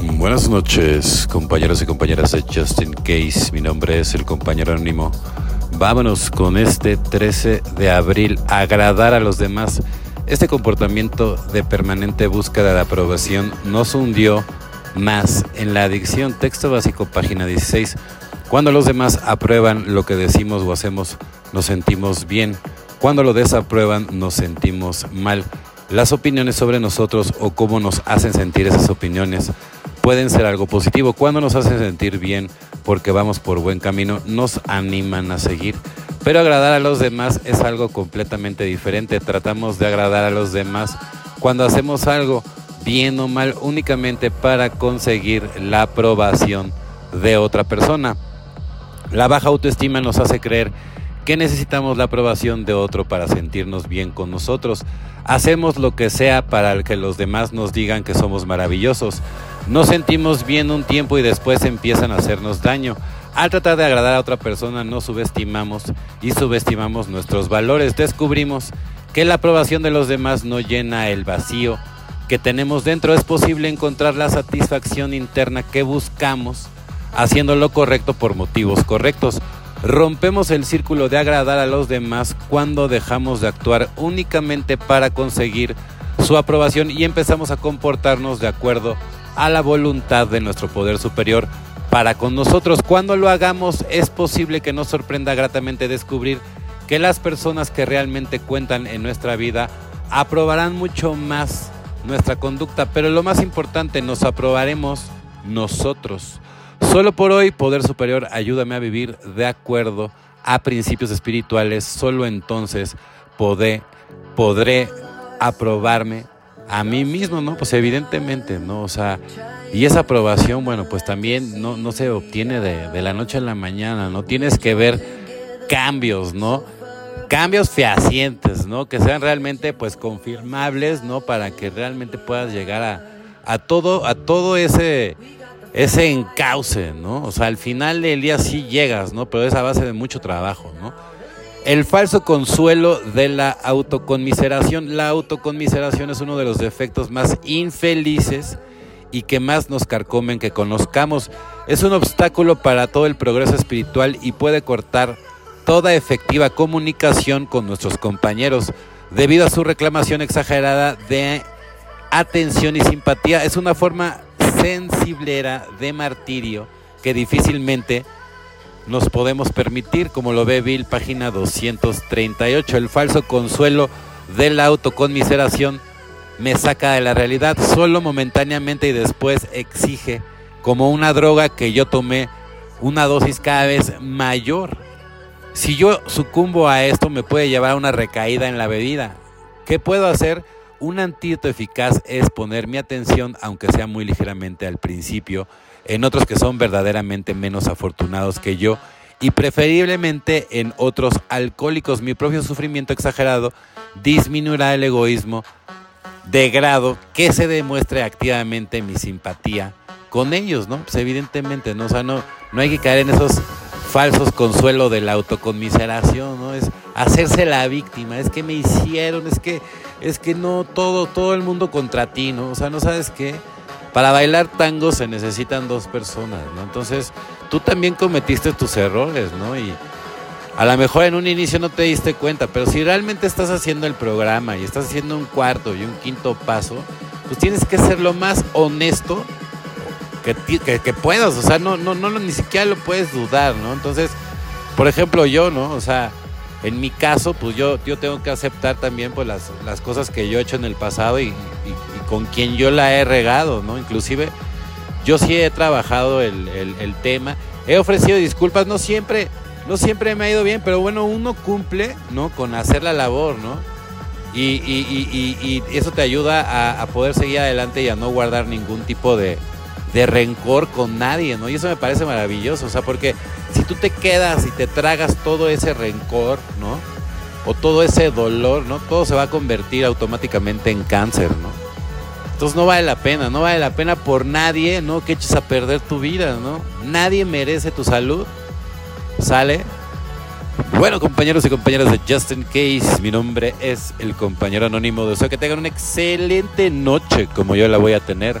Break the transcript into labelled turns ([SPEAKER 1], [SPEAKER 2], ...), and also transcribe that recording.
[SPEAKER 1] Buenas noches, compañeros y compañeras de Justin Case. Mi nombre es el compañero anónimo. Vámonos con este 13 de abril, agradar a los demás. Este comportamiento de permanente búsqueda de aprobación nos hundió más en la adicción. Texto básico, página 16. Cuando los demás aprueban lo que decimos o hacemos, nos sentimos bien. Cuando lo desaprueban, nos sentimos mal. Las opiniones sobre nosotros o cómo nos hacen sentir esas opiniones pueden ser algo positivo. Cuando nos hacen sentir bien porque vamos por buen camino, nos animan a seguir. Pero agradar a los demás es algo completamente diferente. Tratamos de agradar a los demás cuando hacemos algo bien o mal únicamente para conseguir la aprobación de otra persona. La baja autoestima nos hace creer que necesitamos la aprobación de otro para sentirnos bien con nosotros. Hacemos lo que sea para que los demás nos digan que somos maravillosos. Nos sentimos bien un tiempo y después empiezan a hacernos daño. Al tratar de agradar a otra persona nos subestimamos y subestimamos nuestros valores. Descubrimos que la aprobación de los demás no llena el vacío que tenemos dentro. Es posible encontrar la satisfacción interna que buscamos haciendo lo correcto por motivos correctos. Rompemos el círculo de agradar a los demás cuando dejamos de actuar únicamente para conseguir su aprobación y empezamos a comportarnos de acuerdo a la voluntad de nuestro poder superior para con nosotros. Cuando lo hagamos es posible que nos sorprenda gratamente descubrir que las personas que realmente cuentan en nuestra vida aprobarán mucho más nuestra conducta, pero lo más importante, nos aprobaremos nosotros. Solo por hoy, Poder Superior, ayúdame a vivir de acuerdo a principios espirituales. Solo entonces podré, podré aprobarme a mí mismo, ¿no? Pues evidentemente, ¿no? O sea, y esa aprobación, bueno, pues también no, no se obtiene de, de la noche a la mañana, ¿no? Tienes que ver cambios, ¿no? Cambios fehacientes, ¿no? Que sean realmente, pues, confirmables, ¿no? Para que realmente puedas llegar a, a todo, a todo ese ese encauce, ¿no? O sea, al final del día sí llegas, ¿no? Pero es a base de mucho trabajo, ¿no? El falso consuelo de la autoconmiseración. La autoconmiseración es uno de los defectos más infelices y que más nos carcomen que conozcamos. Es un obstáculo para todo el progreso espiritual y puede cortar toda efectiva comunicación con nuestros compañeros debido a su reclamación exagerada de atención y simpatía. Es una forma sensiblera de martirio que difícilmente nos podemos permitir, como lo ve Bill, página 238. El falso consuelo de la autoconmiseración me saca de la realidad solo momentáneamente y después exige, como una droga que yo tomé, una dosis cada vez mayor. Si yo sucumbo a esto, me puede llevar a una recaída en la bebida. ¿Qué puedo hacer? Un antídoto eficaz es poner mi atención, aunque sea muy ligeramente al principio, en otros que son verdaderamente menos afortunados que yo y preferiblemente en otros alcohólicos. Mi propio sufrimiento exagerado disminuirá el egoísmo de grado que se demuestre activamente mi simpatía con ellos, ¿no? Pues evidentemente, ¿no? O sea, no, no hay que caer en esos falsos consuelos de la autoconmiseración, ¿no? Es hacerse la víctima, es que me hicieron, es que es que no todo todo el mundo contra ti, ¿no? O sea, no sabes qué? Para bailar tango se necesitan dos personas, ¿no? Entonces, tú también cometiste tus errores, ¿no? Y a lo mejor en un inicio no te diste cuenta, pero si realmente estás haciendo el programa y estás haciendo un cuarto y un quinto paso, pues tienes que ser lo más honesto que, que, puedas, o sea, no, no, no, ni siquiera lo puedes dudar, ¿no? Entonces, por ejemplo, yo, ¿no? O sea, en mi caso, pues yo, yo tengo que aceptar también pues las, las cosas que yo he hecho en el pasado y, con quien yo la he regado, ¿no? Inclusive, yo sí he trabajado el, el, tema, he ofrecido disculpas, no siempre, no siempre me ha ido bien, pero bueno, uno cumple, ¿no? Con hacer la labor, ¿no? Y, y, y eso te ayuda a poder seguir adelante y a no guardar ningún tipo de, de rencor con nadie, ¿no? Y eso me parece maravilloso, o sea, porque si tú te quedas y te tragas todo ese rencor, ¿no? O todo ese dolor, ¿no? Todo se va a convertir automáticamente en cáncer, ¿no? Entonces no vale la pena, no vale la pena por nadie, ¿no? Que eches a perder tu vida, ¿no? Nadie merece tu salud. ¿Sale? Bueno, compañeros y compañeras de Justin Case, mi nombre es el compañero anónimo. Deseo que tengan una excelente noche como yo la voy a tener.